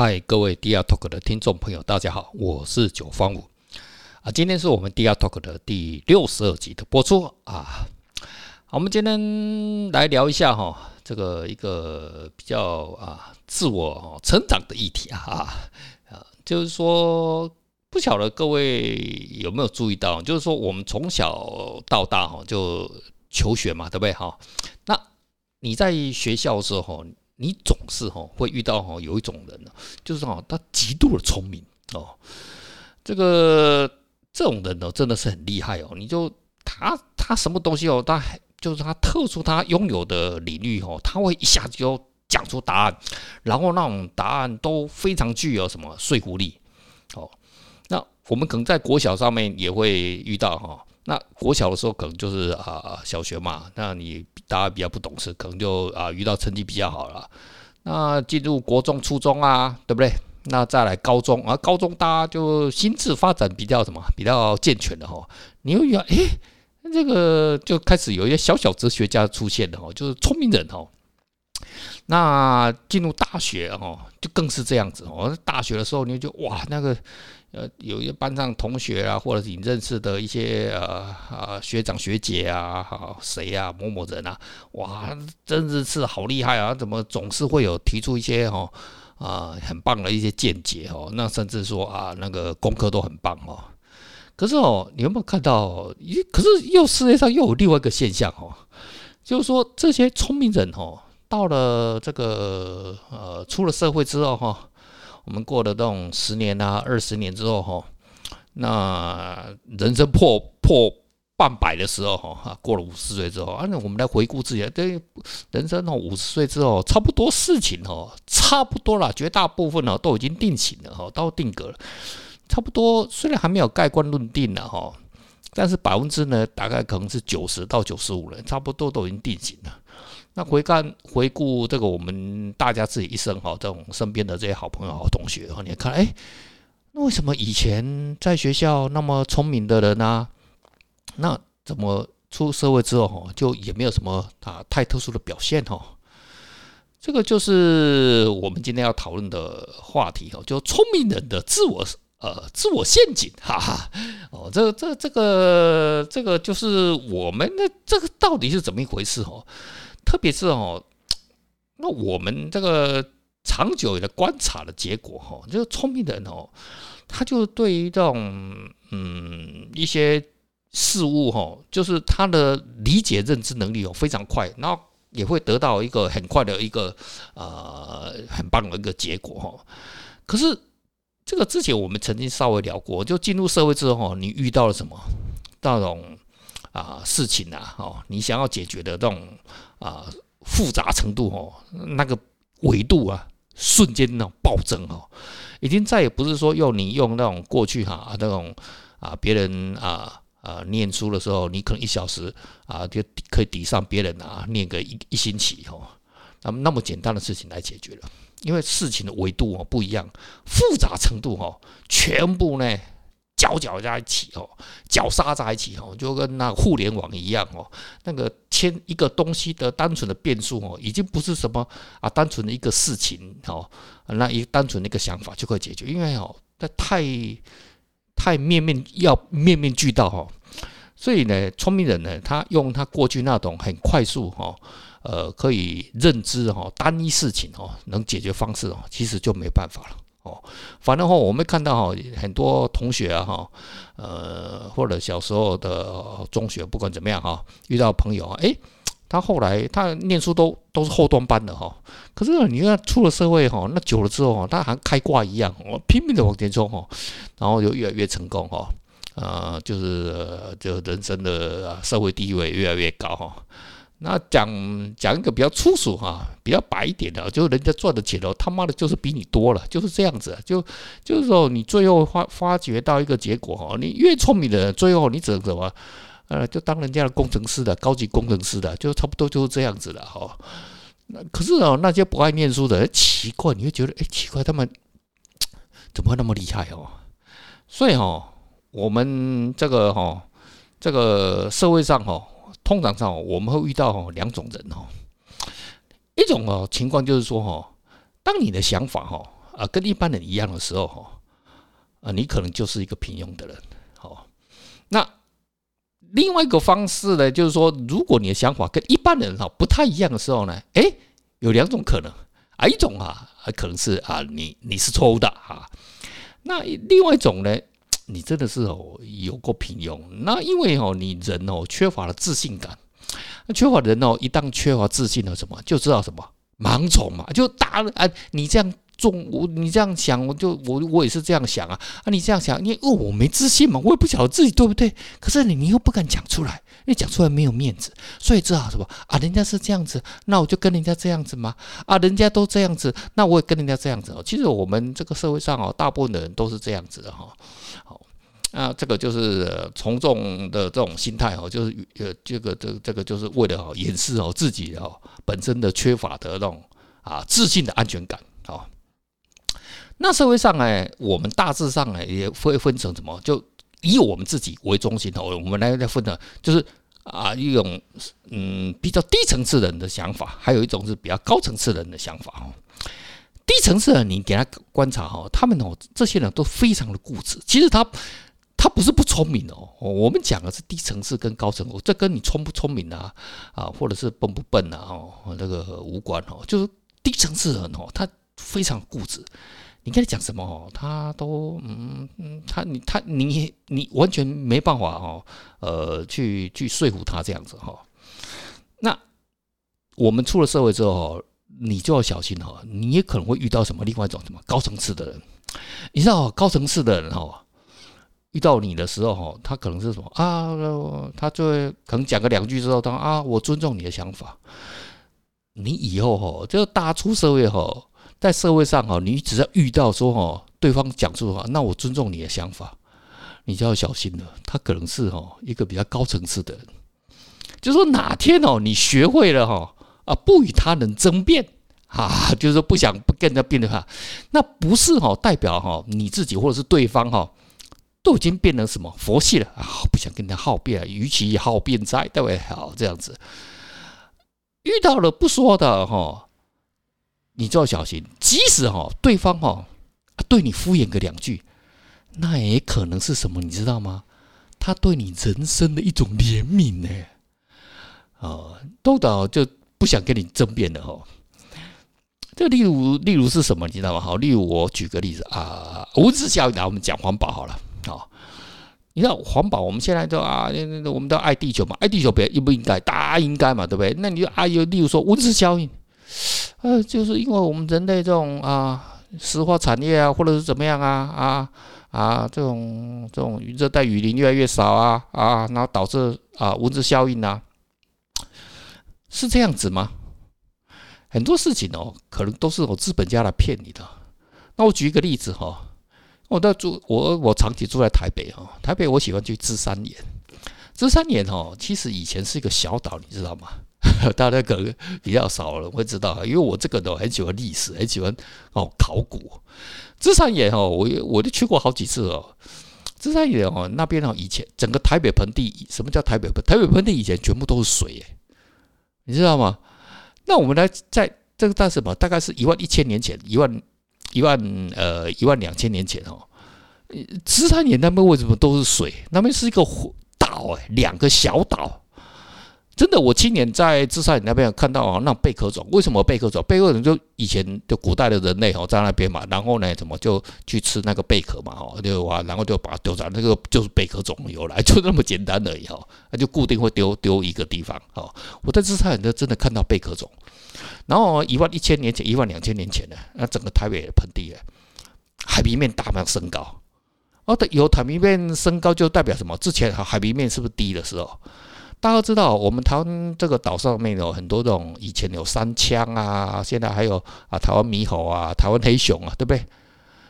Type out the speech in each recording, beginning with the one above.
嗨，各位 DR Talk 的听众朋友，大家好，我是九方五啊。今天是我们 DR Talk 的第六十二集的播出啊。我们今天来聊一下哈，这个一个比较啊自我成长的议题啊啊，就是说不晓得各位有没有注意到，就是说我们从小到大哈就求学嘛，对不对哈？那你在学校的时候。你总是哈会遇到哈有一种人呢，就是哈他极度的聪明哦，这个这种人呢真的是很厉害哦。你就他他什么东西哦，他就是他特殊他拥有的领域哦，他会一下子就讲出答案，然后那种答案都非常具有什么说服力哦。那我们可能在国小上面也会遇到哈。那国小的时候可能就是啊小学嘛，那你大家比较不懂事，可能就啊遇到成绩比较好了。那进入国中、初中啊，对不对？那再来高中啊，高中大家就心智发展比较什么比较健全的哈。你又遇到诶，这个就开始有一些小小哲学家出现的哈，就是聪明人哈。那进入大学哈，就更是这样子哦。大学的时候你就哇那个。呃，有一些班上同学啊，或者你认识的一些呃啊学长学姐啊，哈谁啊某某人啊，哇，真的是好厉害啊！怎么总是会有提出一些哈啊很棒的一些见解哦？那甚至说啊那个功课都很棒哦。可是哦，你有没有看到？可是又世界上又有另外一个现象哦，就是说这些聪明人哦，到了这个呃出了社会之后哈。我们过了这种十年啊、二十年之后哈，那人生破破半百的时候哈，过了五十岁之后，啊那我们来回顾自己，对人生哦，五十岁之后，差不多事情哦，差不多了，绝大部分哦都已经定型了哈，都定格了，差不多虽然还没有盖棺论定了哈，但是百分之呢，大概可能是九十到九十五了，差不多都已经定型了。那回看回顾这个我们大家自己一生哈，这种身边的这些好朋友、好同学哈，你看哎，那为什么以前在学校那么聪明的人呢？那怎么出社会之后哈，就也没有什么啊太特殊的表现哈？这个就是我们今天要讨论的话题哈，就聪明人的自我呃自我陷阱，哈哈哦，这这这个这个就是我们的这个到底是怎么一回事哈？特别是哦，那我们这个长久的观察的结果哈，就是聪明的人哦，他就对于这种嗯一些事物哈，就是他的理解认知能力哦非常快，然后也会得到一个很快的一个呃很棒的一个结果哈。可是这个之前我们曾经稍微聊过，就进入社会之后，你遇到了什么那种啊事情啊？哦，你想要解决的这种。啊，复杂程度哦，那个维度啊，瞬间那种暴增哦，已经再也不是说用你用那种过去哈那种啊别人啊啊念书的时候，你可能一小时啊就可以抵上别人啊念个一一星期哦，那么那么简单的事情来解决了，因为事情的维度哦不一样，复杂程度哦全部呢。搅搅在一起哦，搅沙在一起哦，就跟那互联网一样哦。那个牵一个东西的单纯的变数哦，已经不是什么啊，单纯的一个事情哦，那一单纯的一个想法就可以解决，因为哦，它太太面面要面面俱到哈。所以呢，聪明人呢，他用他过去那种很快速哈，呃，可以认知哈单一事情哦，能解决方式哦，其实就没办法了。哦，反正哈，我们看到哈，很多同学啊哈，呃，或者小时候的中学，不管怎么样哈，遇到朋友啊，诶，他后来他念书都都是后端班的哈，可是你看出了社会哈，那久了之后哈，他还开挂一样，我拼命的往前冲哈，然后就越来越成功哈，呃，就是就人生的社会地位越来越高哈。那讲讲一个比较粗俗哈，比较白一点的，就是人家赚的钱哦，他妈的就是比你多了，就是这样子。就就是说，你最后发发觉到一个结果哈，你越聪明的人，最后你只能什么？呃，就当人家的工程师的，高级工程师的，就差不多就是这样子了哈。那可是哦，那些不爱念书的，奇怪，你会觉得哎，奇怪，他们怎么会那么厉害哦？所以哈，我们这个哈，这个社会上哈。通常上，我们会遇到两种人哦，一种哦情况就是说哈，当你的想法哈啊，跟一般人一样的时候哈，啊，你可能就是一个平庸的人。好，那另外一个方式呢，就是说，如果你的想法跟一般人哈不太一样的时候呢，哎，有两种可能。啊，一种啊，可能是啊，你你是错误的哈，那另外一种呢，你真的是哦有过平庸，那因为哦你人哦缺乏了自信感，那缺乏人哦一旦缺乏自信了什么，就知道什么？盲从嘛，就大啊你这样。中我你这样想，我就我我也是这样想啊啊！你这样想，你哦我没自信嘛，我也不晓得自己对不对。可是你你又不敢讲出来，你讲出来没有面子，所以只好什么啊？人家是这样子，那我就跟人家这样子嘛啊！人家都这样子，那我也跟人家这样子哦。其实我们这个社会上哦，大部分的人都是这样子的哈。好，那这个就是从众的这种心态哦，就是呃这个这这个就是为了掩饰哦自己哦本身的缺乏的那种啊自信的安全感啊。那社会上呢，我们大致上呢也会分成什么？就以我们自己为中心哦，我们来来分的，就是啊一种嗯比较低层次的人的想法，还有一种是比较高层次的人的想法哦。低层次的，你给他观察哈，他们哦这些人都非常的固执。其实他他不是不聪明哦，我们讲的是低层次跟高层次，这跟你聪不聪明啊啊，或者是笨不笨啊哦那个无关哦，就是低层次的人哦，他非常固执。你跟他讲什么哦，他都嗯嗯，他你他你你完全没办法哦，呃，去去说服他这样子哈。那我们出了社会之后，你就要小心哈，你也可能会遇到什么另外一种什么高层次的人。你知道高层次的人哈，遇到你的时候哈，他可能是什么啊？他就会可能讲个两句之后，他啊，我尊重你的想法。你以后哈，就大出社会哈。在社会上哈，你只要遇到说哈，对方讲出的话，那我尊重你的想法，你就要小心了。他可能是哈一个比较高层次的人，就说哪天哦，你学会了哈啊，不与他人争辩啊，就是说不想不跟人家辩的话，那不是哈代表哈你自己或者是对方哈都已经变成什么佛系了啊，不想跟人家好辩，与其好辩哉，对不对？好这样子，遇到了不说的哈。你就要小心，即使哈对方哈对你敷衍个两句，那也可能是什么，你知道吗？他对你人生的一种怜悯呢。哦，都导就不想跟你争辩了哈。这例如例如是什么，你知道吗？好，例如我举个例子啊，温室效应，来我们讲环保好了啊。你知道环保，我们现在都啊，我们都爱地球嘛，爱地球别应不应该？大家应该嘛，对不对？那你就啊，又例如说温室效应。呃，就是因为我们人类这种啊，石化产业啊，或者是怎么样啊啊啊，这种这种热带雨林越来越少啊啊，然后导致啊温室效应啊，是这样子吗？很多事情哦，可能都是我资本家来骗你的。那我举一个例子哈，我在住我我长期住在台北哈，台北我喜欢去芝山岩，芝山岩哦，其实以前是一个小岛，你知道吗？大家可能比较少人会知道，因为我这个都很喜欢历史，很喜欢哦考古。芝山岩哦，我我都去过好几次哦。芝山岩哦，那边哦，以前整个台北盆地，什么叫台北盆？台北盆地以前全部都是水，你知道吗？那我们来在这个大什么？大概是一万一千年前，一万一万呃一万两千年前哦。芝山岩那边为什么都是水？那边是一个岛哎，两个小岛。真的，我亲眼在芝山那边看到啊，那贝壳种。为什么贝壳种？贝壳种就以前的古代的人类哦，在那边嘛，然后呢，怎么就去吃那个贝壳嘛？哦，就啊，然后就把它丢在那个，就是贝壳种由来，就那么简单而已哈。那就固定会丢丢一个地方哦。我在芝山就真的看到贝壳种，然后一万一千年前，一万两千年前呢，那整个台北盆地啊，海平面大量升高。哦，对，有海平面升高就代表什么？之前海平面是不是低的时候？大家知道，我们台湾这个岛上面有很多这种以前有山羌啊，现在还有啊台湾猕猴啊、台湾黑熊啊，对不对？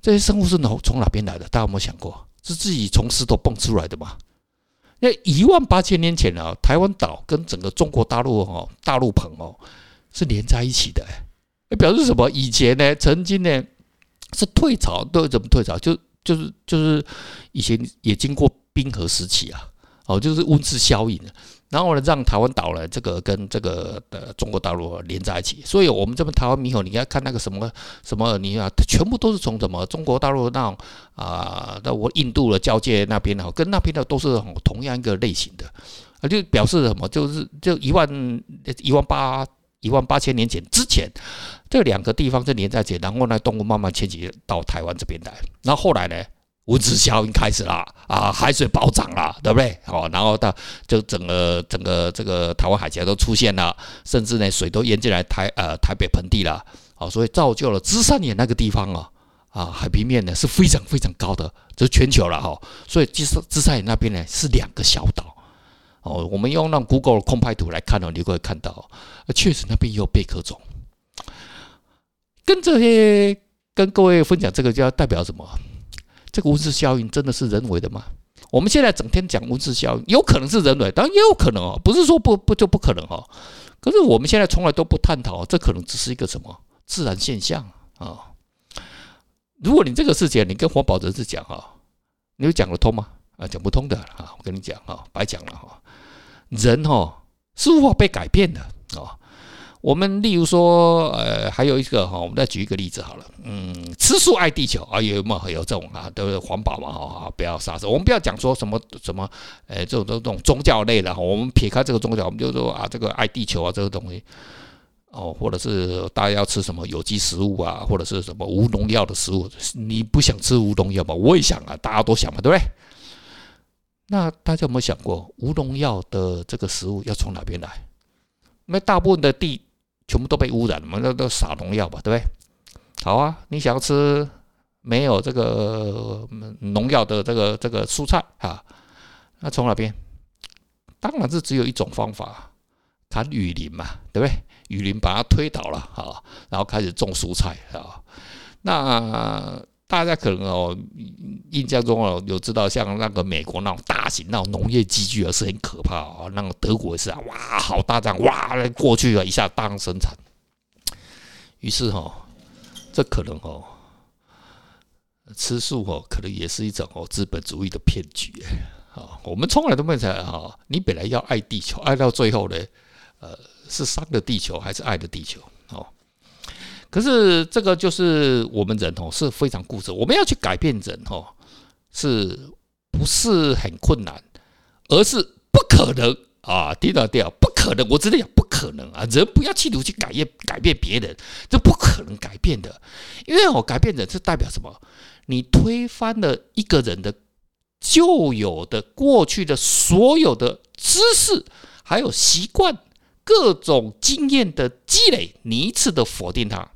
这些生物是从从哪边来的？大家有没有想过？是自己从石头蹦出来的吗？那一万八千年前啊，台湾岛跟整个中国大陆哦，大陆棚哦是连在一起的，哎，表示什么？以前呢，曾经呢是退潮，都怎么退潮？就就是就是以前也经过冰河时期啊。哦，就是温室效应。然后呢，让台湾岛呢，这个跟这个的中国大陆连在一起。所以，我们这边台湾猕猴，你要看那个什么什么，你啊，全部都是从什么中国大陆那啊，那我印度的交界那边哈，跟那边的都是同样一个类型的啊，就表示什么？就是就一万一万八一万八千年前之前，这两个地方是连在一起，然后呢，动物慢慢迁徙到台湾这边来，然后后来呢？温室效应开始了啊，海水暴涨了，对不对？哦，然后到就整个整个这个台湾海峡都出现了，甚至呢水都淹进来台呃台北盆地了，哦，所以造就了芝山岩那个地方啊啊海平面呢是非常非常高的，这是全球了哈。所以芝山芝山岩那边呢是两个小岛哦，我们用那 Google 空拍图来看哦，你会看到，确实那边也有贝壳种。跟这些跟各位分享这个，就要代表什么？这个温室效应真的是人为的吗？我们现在整天讲温室效应，有可能是人为，当然也有可能哦，不是说不不就不可能哦。可是我们现在从来都不探讨，这可能只是一个什么自然现象啊？如果你这个事情你跟环保人士讲哈，你会讲得通吗？啊，讲不通的啊！我跟你讲哈，白讲了哈。人哈是无法被改变的。我们例如说，呃，还有一个哈，我们再举一个例子好了，嗯，吃素爱地球啊，有没有有这种啊，都是环保嘛，哈，不要杀生。我们不要讲说什么什么，呃，这种这种宗教类的哈，我们撇开这个宗教，我们就说啊，这个爱地球啊，这个东西，哦，或者是大家要吃什么有机食物啊，或者是什么无农药的食物，你不想吃无农药吗？我也想啊，大家都想嘛，对不对？那大家有没有想过，无农药的这个食物要从哪边来？那大部分的地。全部都被污染了嘛？那都撒农药吧，对不对？好啊，你想要吃没有这个农药的这个这个蔬菜啊？那从哪边？当然是只有一种方法，砍雨林嘛，对不对？雨林把它推倒了啊，然后开始种蔬菜啊。那大家可能哦，印象中哦，有知道像那个美国那种大型那种农业机具啊，是很可怕啊。那个德国也是啊，哇，好大张，哇，过去了一下大量生产。于是哈，这可能哦，吃素哦，可能也是一种哦资本主义的骗局。啊，我们从来都没想哈，你本来要爱地球，爱到最后呢，呃，是伤了地球还是爱的地球？哦。可是这个就是我们人哦是非常固执，我们要去改变人哦，是不是很困难，而是不可能啊！听到没有？不可能，我真的讲不可能啊！人不要企图去改变改变别人，这不可能改变的，因为我改变人，是代表什么？你推翻了一个人的旧有的过去的所有的知识，还有习惯、各种经验的积累，你一次的否定他。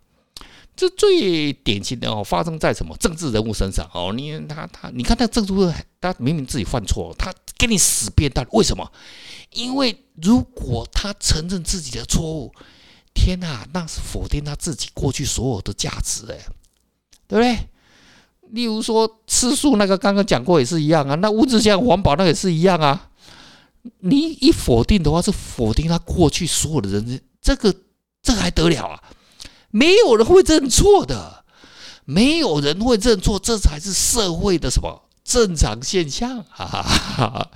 这最典型的哦，发生在什么政治人物身上哦？你他他，你看那政治人物，他明明自己犯错，他给你死辩断，为什么？因为如果他承认自己的错误，天哪，那是否定他自己过去所有的价值哎，对不对？例如说吃素那个，刚刚讲过也是一样啊。那物质像环保那个也是一样啊。你一否定的话，是否定他过去所有的人生，这个这还得了啊？没有人会认错的，没有人会认错，这才是社会的什么正常现象？哈哈哈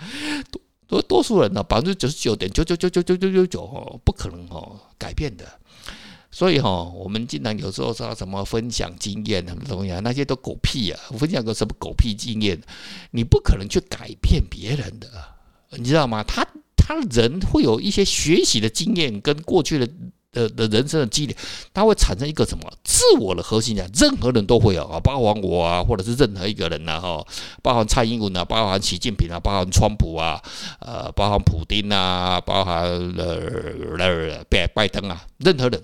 多多数人呢，百分之九十九点九九九九九九九九，不可能哦改变的。所以哈，我们经常有时候说什么分享经验什么东西啊，那些都狗屁啊！分享个什么狗屁经验？你不可能去改变别人的，你知道吗？他他人会有一些学习的经验跟过去的。的的人生的积累，它会产生一个什么自我的核心啊？任何人都会有啊，包含我啊，或者是任何一个人呐，哈，包含蔡英文啊，包含习近平啊，包含川普啊，呃，包含普丁啊，包含呃拜拜登啊，任何人，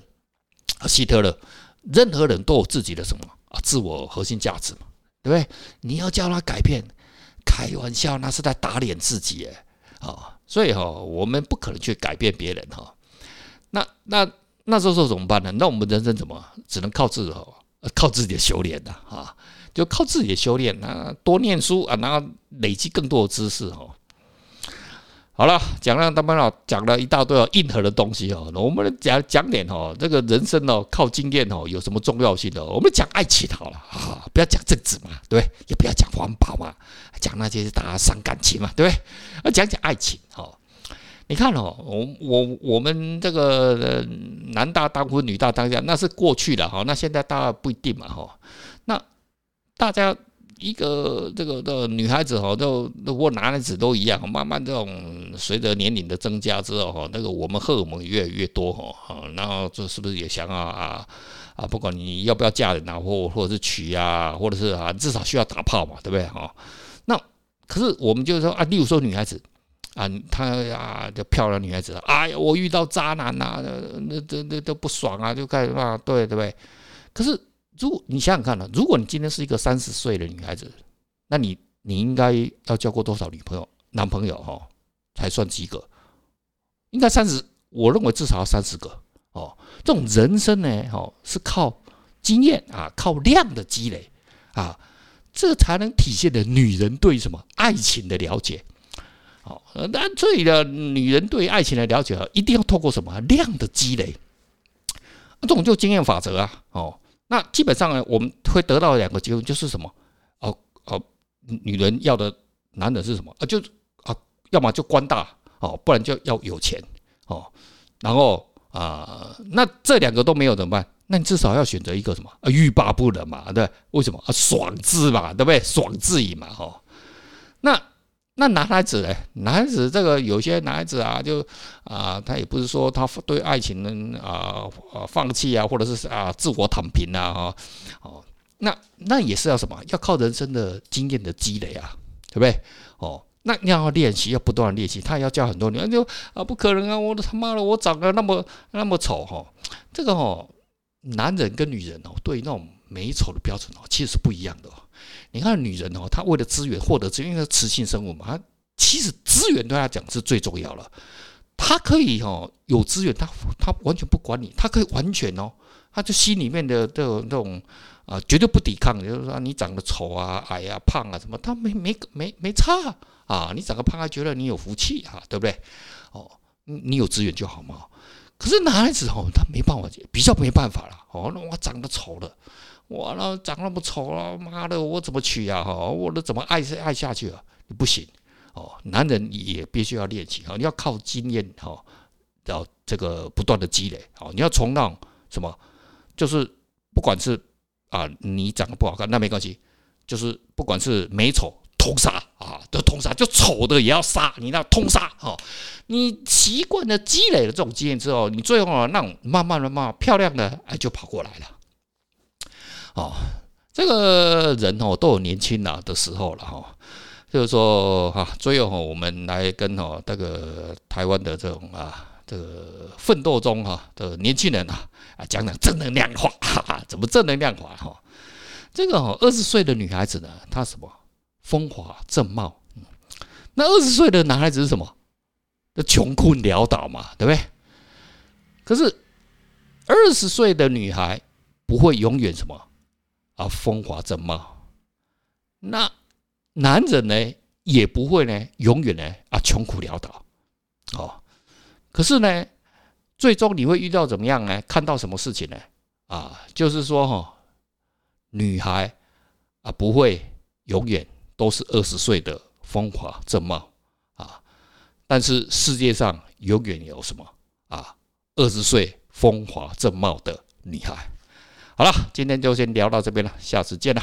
希特勒，任何人都有自己的什么啊，自我核心价值嘛，对不对？你要叫他改变，开玩笑，那是在打脸自己哎，啊，所以哈，我们不可能去改变别人哈。那那那时候怎么办呢？那我们人生怎么只能靠自己，靠自己的修炼的啊？就靠自己的修炼啊，多念书啊，然后累积更多的知识哈。好了，讲了他们哦，讲了一大堆哦，硬核的东西哦。我们讲讲点哦，这个人生哦，靠经验哦，有什么重要性的？我们讲爱情好了啊，不要讲政治嘛，对不对？也不要讲环保嘛，讲那些大家伤感情嘛，对不对？啊，讲讲爱情哦。你看哦，我我我们这个男大当婚，女大当嫁，那是过去的哈。那现在大家不一定嘛哈。那大家。一个这个的女孩子哈，都如果男孩子都一样，慢慢这种随着年龄的增加之后哈，那个我们荷尔蒙越来越多哈，然后这是不是也想啊啊啊？不管你要不要嫁人啊，或或者是娶啊，或者是啊，至少需要打炮嘛，对不对哈？那可是我们就是说啊，例如说女孩子啊，她啊，就漂亮女孩子，哎呀，我遇到渣男呐，那那那都不爽啊，就开始啊，对对不对？可是。如果你想想看呢，如果你今天是一个三十岁的女孩子，那你你应该要交过多少女朋友、男朋友哈，才算及格？应该三十，我认为至少要三十个哦。这种人生呢，哦，是靠经验啊，靠量的积累啊，这才能体现的女人对什么爱情的了解。哦，那这里的女人对爱情的了解，一定要透过什么量的积累？这种就经验法则啊，哦。那基本上呢，我们会得到两个结论，就是什么？哦哦，女人要的男人是什么？啊，就啊，要么就官大哦，不然就要有钱哦。然后啊，那这两个都没有怎么办？那你至少要选择一个什么？啊，欲罢不能嘛，对？为什么？啊，爽字嘛，对不对？爽字瘾嘛，哈。那。那男孩子呢？男孩子这个有些男孩子啊，就啊，他也不是说他对爱情呢啊啊放弃啊，或者是啊自我躺平啊，哈哦，那那也是要什么？要靠人生的经验的积累啊，对不对？哦，那你要练习，要不断练习，他也要教很多女人，就啊不可能啊！我的他妈的，我长得那么那么丑哈，这个哦，男人跟女人哦，对那种美丑的标准哦，其实是不一样的哦。你看女人哦，她为了资源获得资源，因为雌性生物嘛，她其实资源对她讲是最重要了。她可以哦有资源，她她完全不管你，她可以完全哦，她就心里面的这种这种啊，绝对不抵抗，就是说你长得丑啊、矮啊、胖啊什么，她没没没没差啊。你长得胖她觉得你有福气啊，对不对？哦，你有资源就好嘛。可是男孩子哦，他没办法，比较没办法了。哦，那我长得丑了。我那长那么丑了，妈的，我怎么娶呀？哈，我都怎么爱是爱下去啊？你不行哦，男人也必须要练习啊，你要靠经验哈，要这个不断的积累哦。你要从那什么，就是不管是啊，你长得不好看那没关系，就是不管是美丑通杀啊，都通杀，就丑的也要杀，你那通杀哈。你习惯了积累了这种经验之后，你最后啊，那种慢慢的、慢慢漂亮的哎就跑过来了。哦，这个人哦都有年轻了的时候了哈，就是说哈，最后，我们来跟哈这个台湾的这种啊这个奋斗中哈的年轻人啊啊讲讲正能量话，哈哈，怎么正能量话哈？这个哈二十岁的女孩子呢，她什么风华正茂，那二十岁的男孩子是什么？那穷困潦倒嘛，对不对？可是二十岁的女孩不会永远什么？啊，风华正茂，那男人呢也不会呢，永远呢啊穷苦潦倒，哦，可是呢，最终你会遇到怎么样呢？看到什么事情呢？啊，就是说哈，女孩啊不会永远都是二十岁的风华正茂啊，但是世界上永远有什么啊二十岁风华正茂的女孩。好了，今天就先聊到这边了，下次见了。